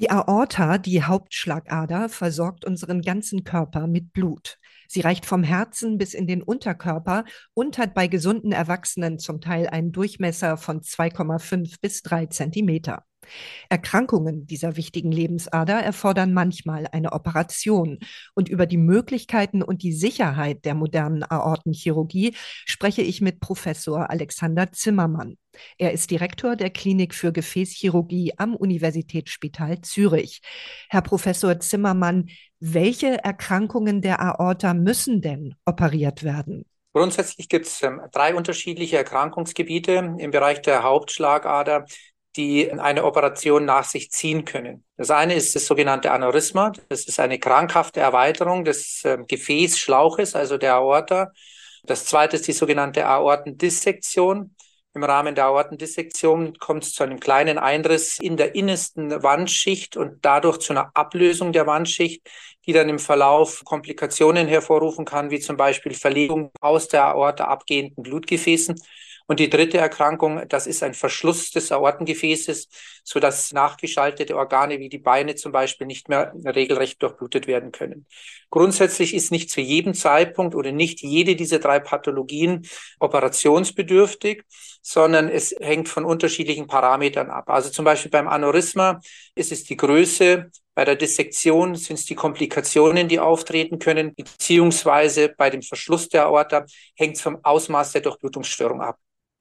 Die Aorta, die Hauptschlagader, versorgt unseren ganzen Körper mit Blut. Sie reicht vom Herzen bis in den Unterkörper und hat bei gesunden Erwachsenen zum Teil einen Durchmesser von 2,5 bis 3 Zentimeter. Erkrankungen dieser wichtigen Lebensader erfordern manchmal eine Operation. Und über die Möglichkeiten und die Sicherheit der modernen Aortenchirurgie spreche ich mit Professor Alexander Zimmermann. Er ist Direktor der Klinik für Gefäßchirurgie am Universitätsspital Zürich. Herr Professor Zimmermann, welche Erkrankungen der Aorta müssen denn operiert werden? Grundsätzlich gibt es ähm, drei unterschiedliche Erkrankungsgebiete im Bereich der Hauptschlagader, die eine Operation nach sich ziehen können. Das eine ist das sogenannte Aneurysma. Das ist eine krankhafte Erweiterung des äh, Gefäßschlauches, also der Aorta. Das zweite ist die sogenannte Aortendissektion. Im Rahmen der Aortendissektion kommt es zu einem kleinen Einriss in der innersten Wandschicht und dadurch zu einer Ablösung der Wandschicht, die dann im Verlauf Komplikationen hervorrufen kann, wie zum Beispiel Verlegung aus der Aorta abgehenden Blutgefäßen und die dritte Erkrankung, das ist ein Verschluss des Aortengefäßes, sodass nachgeschaltete Organe wie die Beine zum Beispiel nicht mehr regelrecht durchblutet werden können. Grundsätzlich ist nicht zu jedem Zeitpunkt oder nicht jede dieser drei Pathologien operationsbedürftig, sondern es hängt von unterschiedlichen Parametern ab. Also zum Beispiel beim Aneurysma ist es die Größe, bei der Dissektion sind es die Komplikationen, die auftreten können, beziehungsweise bei dem Verschluss der Aorta hängt es vom Ausmaß der Durchblutungsstörung ab.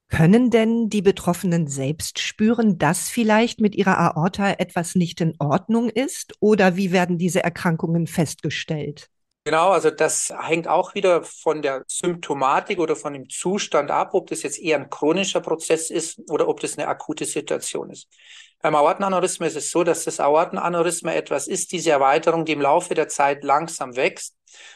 Können denn die Betroffenen selbst spüren, dass vielleicht mit ihrer Aorta etwas nicht in Ordnung ist? Oder wie werden diese Erkrankungen festgestellt? Genau, also das hängt auch wieder von der Symptomatik oder von dem Zustand ab, ob das jetzt eher ein chronischer Prozess ist oder ob das eine akute Situation ist. Beim Aortenaneurysma ist es so, dass das Aortenaneurysma etwas ist, diese Erweiterung, die im Laufe der Zeit langsam wächst.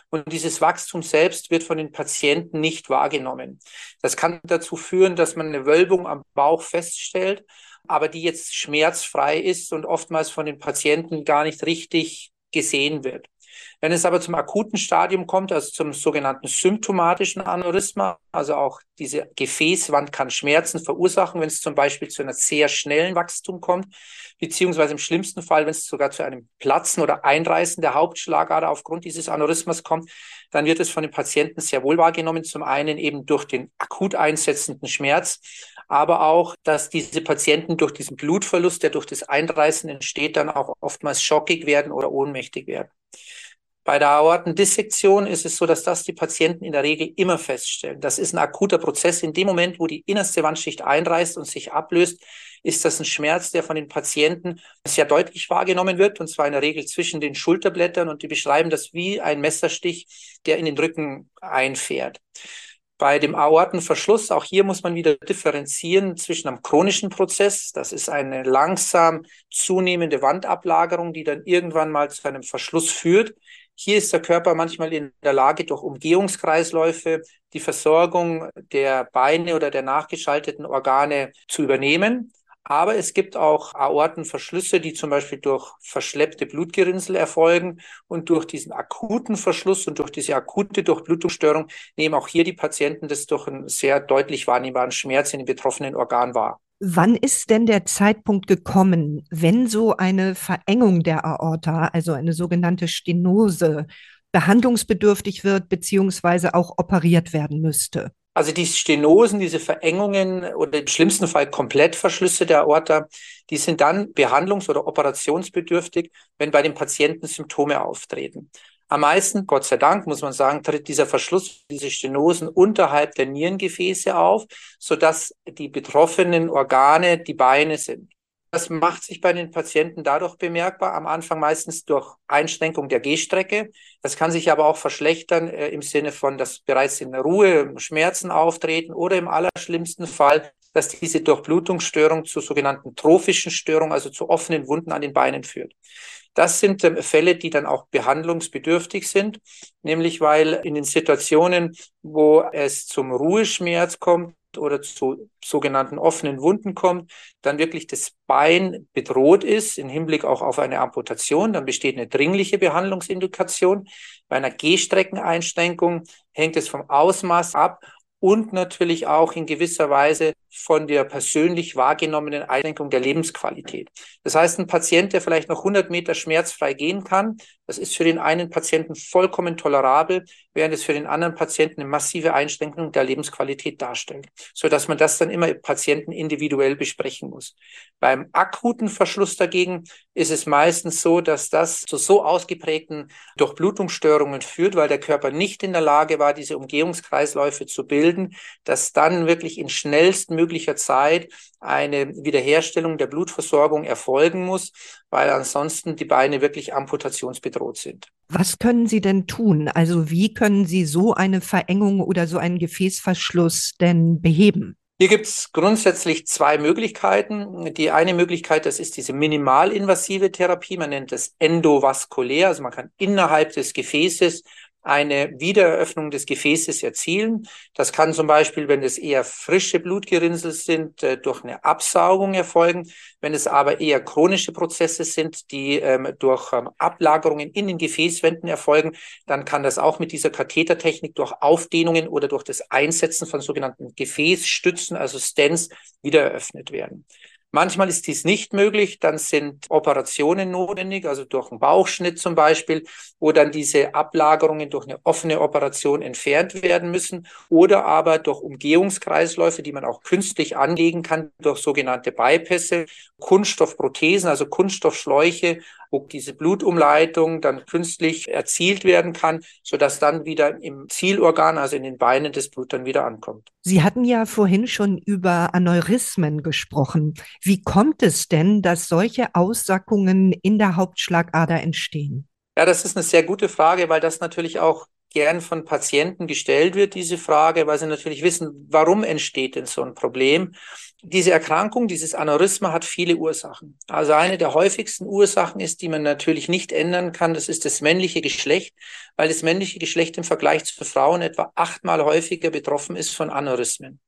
Und dieses Wachstum selbst wird von den Patienten nicht wahrgenommen. Das kann dazu führen, dass man eine Wölbung am Bauch feststellt, aber die jetzt schmerzfrei ist und oftmals von den Patienten gar nicht richtig gesehen wird. Wenn es aber zum akuten Stadium kommt, also zum sogenannten symptomatischen Aneurysma, also auch diese Gefäßwand kann Schmerzen verursachen, wenn es zum Beispiel zu einer sehr schnellen Wachstum kommt, beziehungsweise im schlimmsten Fall, wenn es sogar zu einem Platzen oder Einreißen der Hauptschlagader aufgrund dieses Aneurysmas kommt, dann wird es von den Patienten sehr wohl wahrgenommen. Zum einen eben durch den akut einsetzenden Schmerz, aber auch, dass diese Patienten durch diesen Blutverlust, der durch das Einreißen entsteht, dann auch oftmals schockig werden oder ohnmächtig werden. Bei der Aortendissektion ist es so, dass das die Patienten in der Regel immer feststellen. Das ist ein akuter Prozess. In dem Moment, wo die innerste Wandschicht einreißt und sich ablöst, ist das ein Schmerz, der von den Patienten sehr deutlich wahrgenommen wird, und zwar in der Regel zwischen den Schulterblättern. Und die beschreiben das wie ein Messerstich, der in den Rücken einfährt. Bei dem Aortenverschluss, auch hier muss man wieder differenzieren zwischen einem chronischen Prozess, das ist eine langsam zunehmende Wandablagerung, die dann irgendwann mal zu einem Verschluss führt, hier ist der Körper manchmal in der Lage, durch Umgehungskreisläufe die Versorgung der Beine oder der nachgeschalteten Organe zu übernehmen. Aber es gibt auch Aortenverschlüsse, die zum Beispiel durch verschleppte Blutgerinnsel erfolgen. Und durch diesen akuten Verschluss und durch diese akute Durchblutungsstörung nehmen auch hier die Patienten das durch einen sehr deutlich wahrnehmbaren Schmerz in den betroffenen Organ wahr. Wann ist denn der Zeitpunkt gekommen, wenn so eine Verengung der Aorta, also eine sogenannte Stenose, behandlungsbedürftig wird beziehungsweise auch operiert werden müsste? Also die Stenosen, diese Verengungen oder im schlimmsten Fall Komplettverschlüsse der Aorta, die sind dann behandlungs- oder operationsbedürftig, wenn bei den Patienten Symptome auftreten. Am meisten, Gott sei Dank, muss man sagen, tritt dieser Verschluss, diese Stenosen unterhalb der Nierengefäße auf, sodass die betroffenen Organe die Beine sind. Das macht sich bei den Patienten dadurch bemerkbar, am Anfang meistens durch Einschränkung der Gehstrecke. Das kann sich aber auch verschlechtern äh, im Sinne von, dass bereits in Ruhe Schmerzen auftreten oder im allerschlimmsten Fall, dass diese Durchblutungsstörung zu sogenannten trophischen Störungen, also zu offenen Wunden an den Beinen führt. Das sind ähm, Fälle, die dann auch behandlungsbedürftig sind, nämlich weil in den Situationen, wo es zum Ruheschmerz kommt, oder zu sogenannten offenen Wunden kommt, dann wirklich das Bein bedroht ist, im Hinblick auch auf eine Amputation, dann besteht eine dringliche Behandlungsindikation. Bei einer Gehstreckeneinschränkung hängt es vom Ausmaß ab, und natürlich auch in gewisser Weise von der persönlich wahrgenommenen Einschränkung der Lebensqualität. Das heißt, ein Patient, der vielleicht noch 100 Meter schmerzfrei gehen kann, das ist für den einen Patienten vollkommen tolerabel, während es für den anderen Patienten eine massive Einschränkung der Lebensqualität darstellt, so dass man das dann immer Patienten individuell besprechen muss. Beim akuten Verschluss dagegen ist es meistens so, dass das zu so ausgeprägten Durchblutungsstörungen führt, weil der Körper nicht in der Lage war, diese Umgehungskreisläufe zu bilden, dass dann wirklich in schnellstmöglicher Zeit eine Wiederherstellung der Blutversorgung erfolgen muss, weil ansonsten die Beine wirklich amputationsbedroht sind. Was können Sie denn tun? Also wie können Sie so eine Verengung oder so einen Gefäßverschluss denn beheben? Hier gibt es grundsätzlich zwei Möglichkeiten. Die eine Möglichkeit, das ist diese minimalinvasive Therapie. Man nennt das endovaskulär. Also man kann innerhalb des Gefäßes eine Wiedereröffnung des Gefäßes erzielen. Das kann zum Beispiel, wenn es eher frische Blutgerinnsel sind, äh, durch eine Absaugung erfolgen. Wenn es aber eher chronische Prozesse sind, die ähm, durch ähm, Ablagerungen in den Gefäßwänden erfolgen, dann kann das auch mit dieser Kathetertechnik durch Aufdehnungen oder durch das Einsetzen von sogenannten Gefäßstützen, also Stents, wieder eröffnet werden. Manchmal ist dies nicht möglich, dann sind Operationen notwendig, also durch einen Bauchschnitt zum Beispiel, wo dann diese Ablagerungen durch eine offene Operation entfernt werden müssen oder aber durch Umgehungskreisläufe, die man auch künstlich anlegen kann, durch sogenannte Bypässe, Kunststoffprothesen, also Kunststoffschläuche, wo diese Blutumleitung dann künstlich erzielt werden kann, sodass dann wieder im Zielorgan, also in den Beinen, das Blut dann wieder ankommt. Sie hatten ja vorhin schon über Aneurysmen gesprochen. Wie kommt es denn, dass solche Aussackungen in der Hauptschlagader entstehen? Ja, das ist eine sehr gute Frage, weil das natürlich auch gern von Patienten gestellt wird, diese Frage, weil sie natürlich wissen, warum entsteht denn so ein Problem? Diese Erkrankung, dieses Aneurysma hat viele Ursachen. Also eine der häufigsten Ursachen ist, die man natürlich nicht ändern kann, das ist das männliche Geschlecht, weil das männliche Geschlecht im Vergleich zu Frauen etwa achtmal häufiger betroffen ist von Aneurysmen.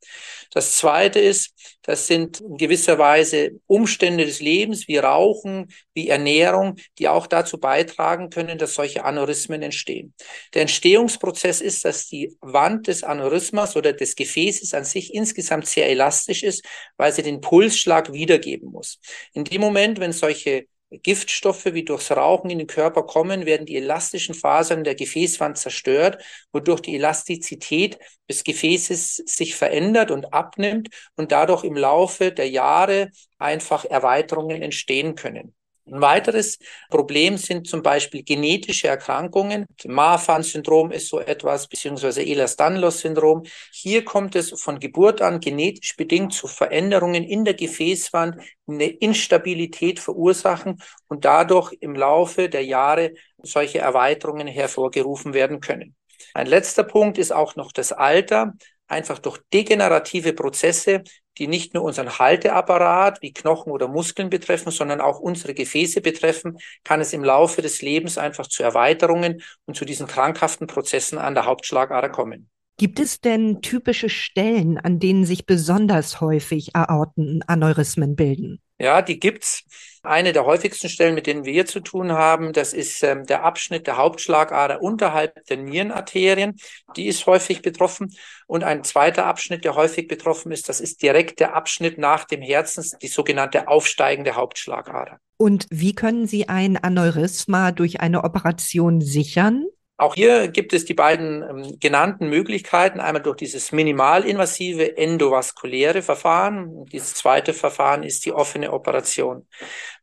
Das zweite ist, das sind in gewisser Weise Umstände des Lebens wie Rauchen, wie Ernährung, die auch dazu beitragen können, dass solche Aneurysmen entstehen. Der Entstehungsprozess ist, dass die Wand des Aneurysmas oder des Gefäßes an sich insgesamt sehr elastisch ist weil sie den Pulsschlag wiedergeben muss. In dem Moment, wenn solche Giftstoffe wie durchs Rauchen in den Körper kommen, werden die elastischen Fasern der Gefäßwand zerstört, wodurch die Elastizität des Gefäßes sich verändert und abnimmt und dadurch im Laufe der Jahre einfach Erweiterungen entstehen können. Ein weiteres Problem sind zum Beispiel genetische Erkrankungen. Marfan-Syndrom ist so etwas, beziehungsweise Ehlers-Danlos-Syndrom. Hier kommt es von Geburt an genetisch bedingt zu Veränderungen in der Gefäßwand, eine Instabilität verursachen und dadurch im Laufe der Jahre solche Erweiterungen hervorgerufen werden können. Ein letzter Punkt ist auch noch das Alter einfach durch degenerative Prozesse, die nicht nur unseren Halteapparat wie Knochen oder Muskeln betreffen, sondern auch unsere Gefäße betreffen, kann es im Laufe des Lebens einfach zu Erweiterungen und zu diesen krankhaften Prozessen an der Hauptschlagader kommen. Gibt es denn typische Stellen, an denen sich besonders häufig Aortenaneurysmen bilden? Ja, die gibt's. Eine der häufigsten Stellen, mit denen wir hier zu tun haben, das ist ähm, der Abschnitt der Hauptschlagader unterhalb der Nierenarterien. Die ist häufig betroffen. Und ein zweiter Abschnitt, der häufig betroffen ist, das ist direkt der Abschnitt nach dem Herzen, die sogenannte aufsteigende Hauptschlagader. Und wie können Sie ein Aneurysma durch eine Operation sichern? Auch hier gibt es die beiden ähm, genannten Möglichkeiten, einmal durch dieses minimalinvasive endovaskuläre Verfahren. Dieses zweite Verfahren ist die offene Operation.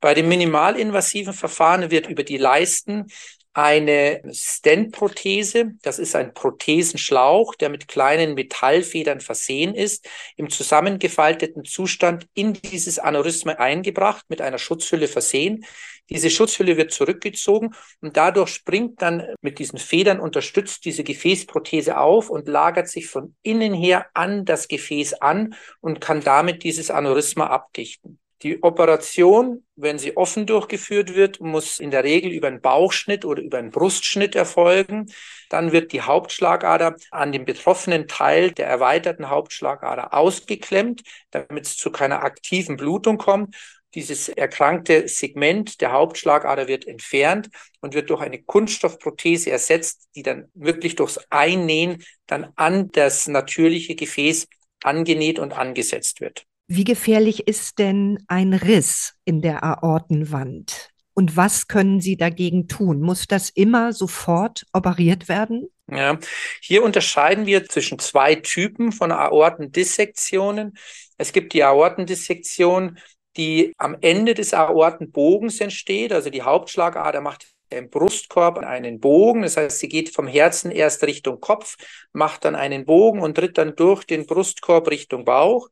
Bei dem minimalinvasiven Verfahren wird über die Leisten eine Stent-Prothese. Das ist ein Prothesenschlauch, der mit kleinen Metallfedern versehen ist, im zusammengefalteten Zustand in dieses Aneurysma eingebracht, mit einer Schutzhülle versehen. Diese Schutzhülle wird zurückgezogen und dadurch springt dann mit diesen Federn unterstützt diese Gefäßprothese auf und lagert sich von innen her an das Gefäß an und kann damit dieses Aneurysma abdichten. Die Operation, wenn sie offen durchgeführt wird, muss in der Regel über einen Bauchschnitt oder über einen Brustschnitt erfolgen. Dann wird die Hauptschlagader an dem betroffenen Teil der erweiterten Hauptschlagader ausgeklemmt, damit es zu keiner aktiven Blutung kommt. Dieses erkrankte Segment der Hauptschlagader wird entfernt und wird durch eine Kunststoffprothese ersetzt, die dann wirklich durchs Einnähen dann an das natürliche Gefäß angenäht und angesetzt wird. Wie gefährlich ist denn ein Riss in der Aortenwand? Und was können Sie dagegen tun? Muss das immer sofort operiert werden? Ja, hier unterscheiden wir zwischen zwei Typen von Aortendissektionen. Es gibt die Aortendissektion, die am Ende des Aortenbogens entsteht. Also die Hauptschlagader macht Brustkorb einen Bogen. Das heißt, sie geht vom Herzen erst Richtung Kopf, macht dann einen Bogen und tritt dann durch den Brustkorb Richtung Bauch.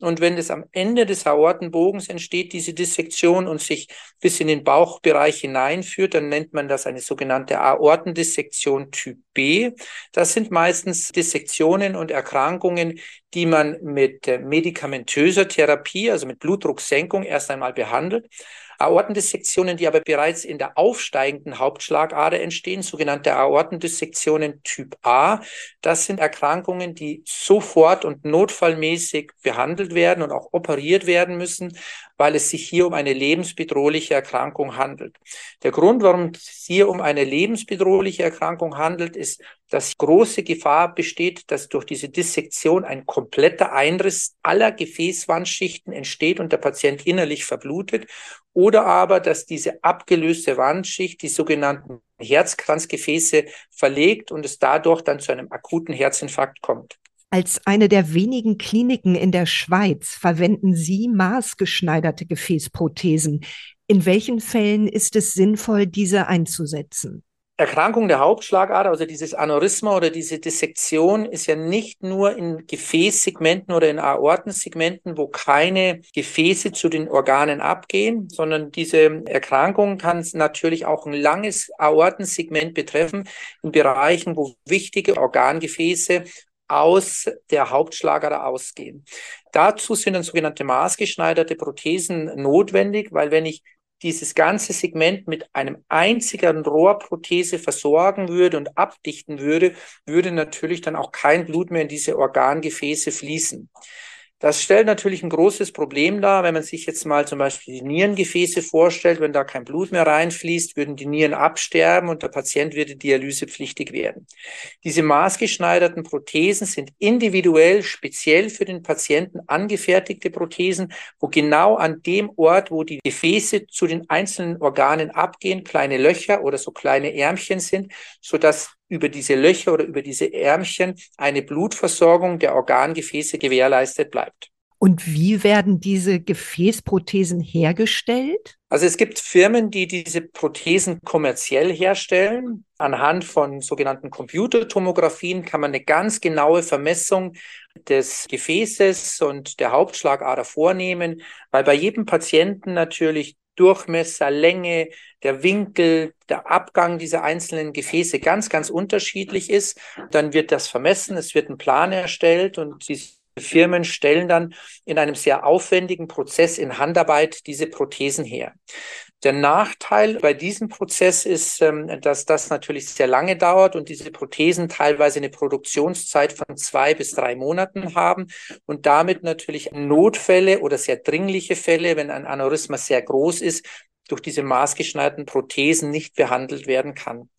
Und wenn es am Ende des Aortenbogens entsteht, diese Dissektion und sich bis in den Bauchbereich hineinführt, dann nennt man das eine sogenannte Aortendissektion Typ B. Das sind meistens Dissektionen und Erkrankungen, die man mit medikamentöser Therapie, also mit Blutdrucksenkung erst einmal behandelt. Aortendissektionen, die aber bereits in der aufsteigenden Hauptschlagader entstehen, sogenannte Aortendissektionen Typ A. Das sind Erkrankungen, die sofort und notfallmäßig behandelt werden und auch operiert werden müssen, weil es sich hier um eine lebensbedrohliche Erkrankung handelt. Der Grund, warum es hier um eine lebensbedrohliche Erkrankung handelt, ist, dass große Gefahr besteht, dass durch diese Dissektion ein kompletter Einriss aller Gefäßwandschichten entsteht und der Patient innerlich verblutet oder aber, dass diese abgelöste Wandschicht die sogenannten Herzkranzgefäße verlegt und es dadurch dann zu einem akuten Herzinfarkt kommt. Als eine der wenigen Kliniken in der Schweiz verwenden Sie maßgeschneiderte Gefäßprothesen. In welchen Fällen ist es sinnvoll, diese einzusetzen? Erkrankung der Hauptschlagader, also dieses Aneurysma oder diese Dissektion, ist ja nicht nur in Gefäßsegmenten oder in Aortensegmenten, wo keine Gefäße zu den Organen abgehen, sondern diese Erkrankung kann natürlich auch ein langes Aortensegment betreffen, in Bereichen, wo wichtige Organgefäße aus der Hauptschlagader ausgehen. Dazu sind dann sogenannte maßgeschneiderte Prothesen notwendig, weil wenn ich dieses ganze Segment mit einem einzigen Rohrprothese versorgen würde und abdichten würde, würde natürlich dann auch kein Blut mehr in diese Organgefäße fließen. Das stellt natürlich ein großes Problem dar, wenn man sich jetzt mal zum Beispiel die Nierengefäße vorstellt, wenn da kein Blut mehr reinfließt, würden die Nieren absterben und der Patient würde dialysepflichtig werden. Diese maßgeschneiderten Prothesen sind individuell speziell für den Patienten angefertigte Prothesen, wo genau an dem Ort, wo die Gefäße zu den einzelnen Organen abgehen, kleine Löcher oder so kleine Ärmchen sind, so dass über diese Löcher oder über diese Ärmchen eine Blutversorgung der Organgefäße gewährleistet bleibt. Und wie werden diese Gefäßprothesen hergestellt? Also es gibt Firmen, die diese Prothesen kommerziell herstellen. Anhand von sogenannten Computertomographien kann man eine ganz genaue Vermessung des Gefäßes und der Hauptschlagader vornehmen, weil bei jedem Patienten natürlich Durchmesser, Länge, der Winkel, der Abgang dieser einzelnen Gefäße ganz, ganz unterschiedlich ist. Dann wird das vermessen, es wird ein Plan erstellt und diese Firmen stellen dann in einem sehr aufwendigen Prozess in Handarbeit diese Prothesen her. Der Nachteil bei diesem Prozess ist, ähm, dass das natürlich sehr lange dauert und diese Prothesen teilweise eine Produktionszeit von zwei bis drei Monaten haben und damit natürlich Notfälle oder sehr dringliche Fälle, wenn ein Aneurysma sehr groß ist, durch diese maßgeschneiderten Prothesen nicht behandelt werden kann.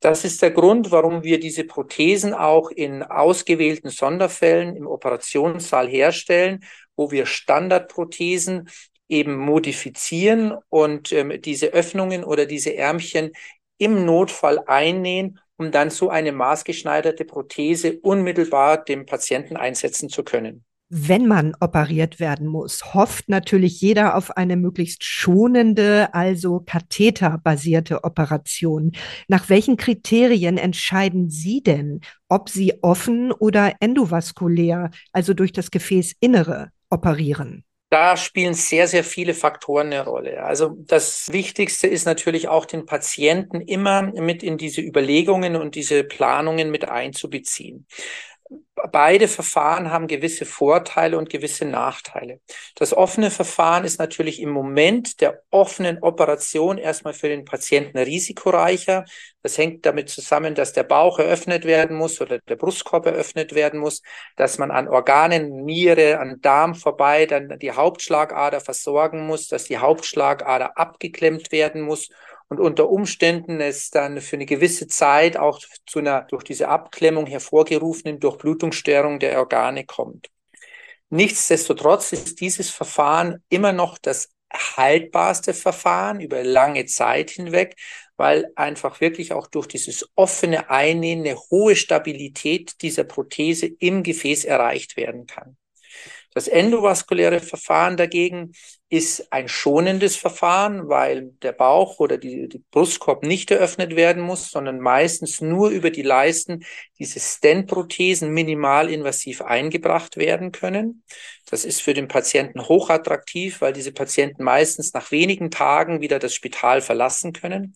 Das ist der Grund, warum wir diese Prothesen auch in ausgewählten Sonderfällen im Operationssaal herstellen, wo wir Standardprothesen eben modifizieren und ähm, diese Öffnungen oder diese Ärmchen im Notfall einnähen, um dann so eine maßgeschneiderte Prothese unmittelbar dem Patienten einsetzen zu können. Wenn man operiert werden muss, hofft natürlich jeder auf eine möglichst schonende, also katheterbasierte Operation. Nach welchen Kriterien entscheiden Sie denn, ob Sie offen oder endovaskulär, also durch das Gefäßinnere, operieren? da spielen sehr, sehr viele Faktoren eine Rolle. Also das Wichtigste ist natürlich auch den Patienten immer mit in diese Überlegungen und diese Planungen mit einzubeziehen. Beide Verfahren haben gewisse Vorteile und gewisse Nachteile. Das offene Verfahren ist natürlich im Moment der offenen Operation erstmal für den Patienten risikoreicher. Das hängt damit zusammen, dass der Bauch eröffnet werden muss oder der Brustkorb eröffnet werden muss, dass man an Organen, Niere, an Darm vorbei dann die Hauptschlagader versorgen muss, dass die Hauptschlagader abgeklemmt werden muss und unter Umständen es dann für eine gewisse Zeit auch zu einer durch diese Abklemmung hervorgerufenen Durchblutungsstörung der Organe kommt. Nichtsdestotrotz ist dieses Verfahren immer noch das haltbarste Verfahren über lange Zeit hinweg, weil einfach wirklich auch durch dieses offene Einnähen eine hohe Stabilität dieser Prothese im Gefäß erreicht werden kann. Das endovaskuläre Verfahren dagegen ist ein schonendes Verfahren, weil der Bauch oder die, die Brustkorb nicht eröffnet werden muss, sondern meistens nur über die Leisten diese Stent-Prothesen minimalinvasiv eingebracht werden können. Das ist für den Patienten hochattraktiv, weil diese Patienten meistens nach wenigen Tagen wieder das Spital verlassen können.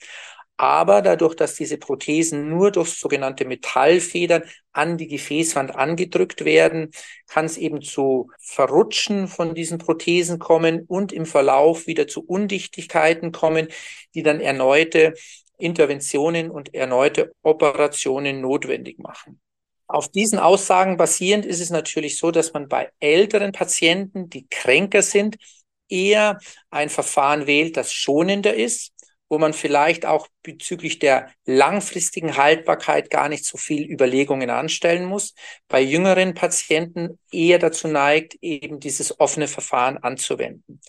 Aber dadurch, dass diese Prothesen nur durch sogenannte Metallfedern an die Gefäßwand angedrückt werden, kann es eben zu Verrutschen von diesen Prothesen kommen und im Verlauf wieder zu Undichtigkeiten kommen, die dann erneute Interventionen und erneute Operationen notwendig machen. Auf diesen Aussagen basierend ist es natürlich so, dass man bei älteren Patienten, die kränker sind, eher ein Verfahren wählt, das schonender ist wo man vielleicht auch bezüglich der langfristigen Haltbarkeit gar nicht so viel Überlegungen anstellen muss. Bei jüngeren Patienten eher dazu neigt, eben dieses offene Verfahren anzuwenden.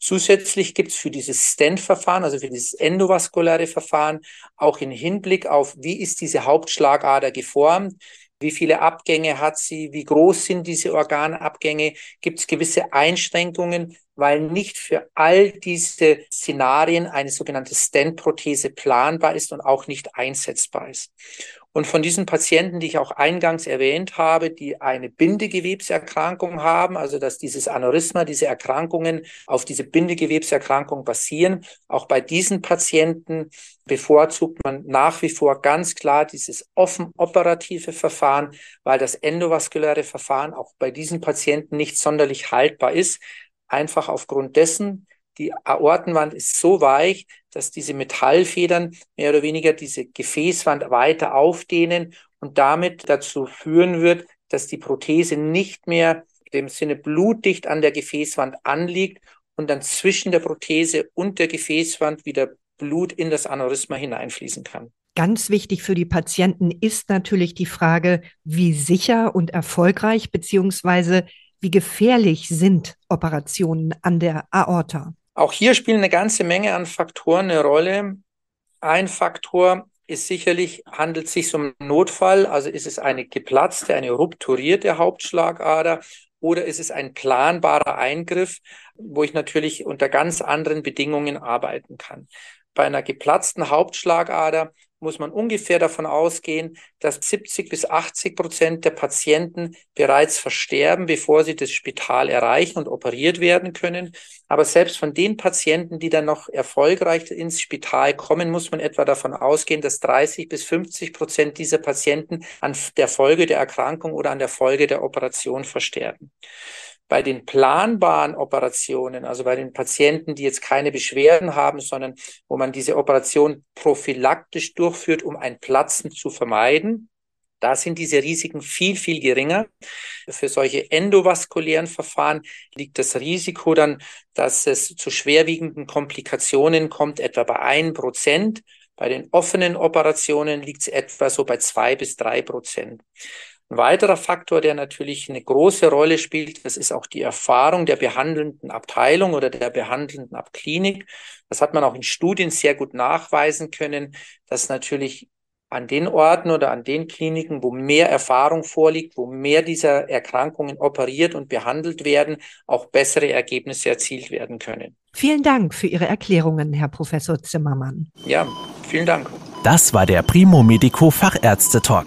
Zusätzlich gibt es für dieses Stent-Verfahren, also für dieses endovaskuläre Verfahren, auch in Hinblick auf, wie ist diese Hauptschlagader geformt, wie viele Abgänge hat sie? Wie groß sind diese Organabgänge? Gibt es gewisse Einschränkungen, weil nicht für all diese Szenarien eine sogenannte Stent-Prothese planbar ist und auch nicht einsetzbar ist. Und von diesen Patienten, die ich auch eingangs erwähnt habe, die eine Bindegewebserkrankung haben, also dass dieses Aneurysma, diese Erkrankungen auf diese Bindegewebserkrankung basieren, auch bei diesen Patienten bevorzugt man nach wie vor ganz klar dieses offen operative Verfahren, weil das endovaskuläre Verfahren auch bei diesen Patienten nicht sonderlich haltbar ist, einfach aufgrund dessen, die Aortenwand ist so weich, dass diese Metallfedern mehr oder weniger diese Gefäßwand weiter aufdehnen und damit dazu führen wird, dass die Prothese nicht mehr im Sinne blutdicht an der Gefäßwand anliegt und dann zwischen der Prothese und der Gefäßwand wieder Blut in das Aneurysma hineinfließen kann. Ganz wichtig für die Patienten ist natürlich die Frage, wie sicher und erfolgreich beziehungsweise wie gefährlich sind Operationen an der Aorta? Auch hier spielen eine ganze Menge an Faktoren eine Rolle. Ein Faktor ist sicherlich, handelt es sich um einen Notfall, also ist es eine geplatzte, eine rupturierte Hauptschlagader oder ist es ein planbarer Eingriff, wo ich natürlich unter ganz anderen Bedingungen arbeiten kann. Bei einer geplatzten Hauptschlagader muss man ungefähr davon ausgehen, dass 70 bis 80 Prozent der Patienten bereits versterben, bevor sie das Spital erreichen und operiert werden können. Aber selbst von den Patienten, die dann noch erfolgreich ins Spital kommen, muss man etwa davon ausgehen, dass 30 bis 50 Prozent dieser Patienten an der Folge der Erkrankung oder an der Folge der Operation versterben. Bei den planbaren Operationen, also bei den Patienten, die jetzt keine Beschwerden haben, sondern wo man diese Operation prophylaktisch durchführt, um ein Platzen zu vermeiden, da sind diese Risiken viel, viel geringer. Für solche endovaskulären Verfahren liegt das Risiko dann, dass es zu schwerwiegenden Komplikationen kommt, etwa bei ein Prozent. Bei den offenen Operationen liegt es etwa so bei zwei bis drei Prozent. Ein weiterer Faktor, der natürlich eine große Rolle spielt, das ist auch die Erfahrung der behandelnden Abteilung oder der behandelnden Abklinik. Das hat man auch in Studien sehr gut nachweisen können, dass natürlich an den Orten oder an den Kliniken, wo mehr Erfahrung vorliegt, wo mehr dieser Erkrankungen operiert und behandelt werden, auch bessere Ergebnisse erzielt werden können. Vielen Dank für Ihre Erklärungen, Herr Professor Zimmermann. Ja, vielen Dank. Das war der Primo Medico Fachärzte Talk.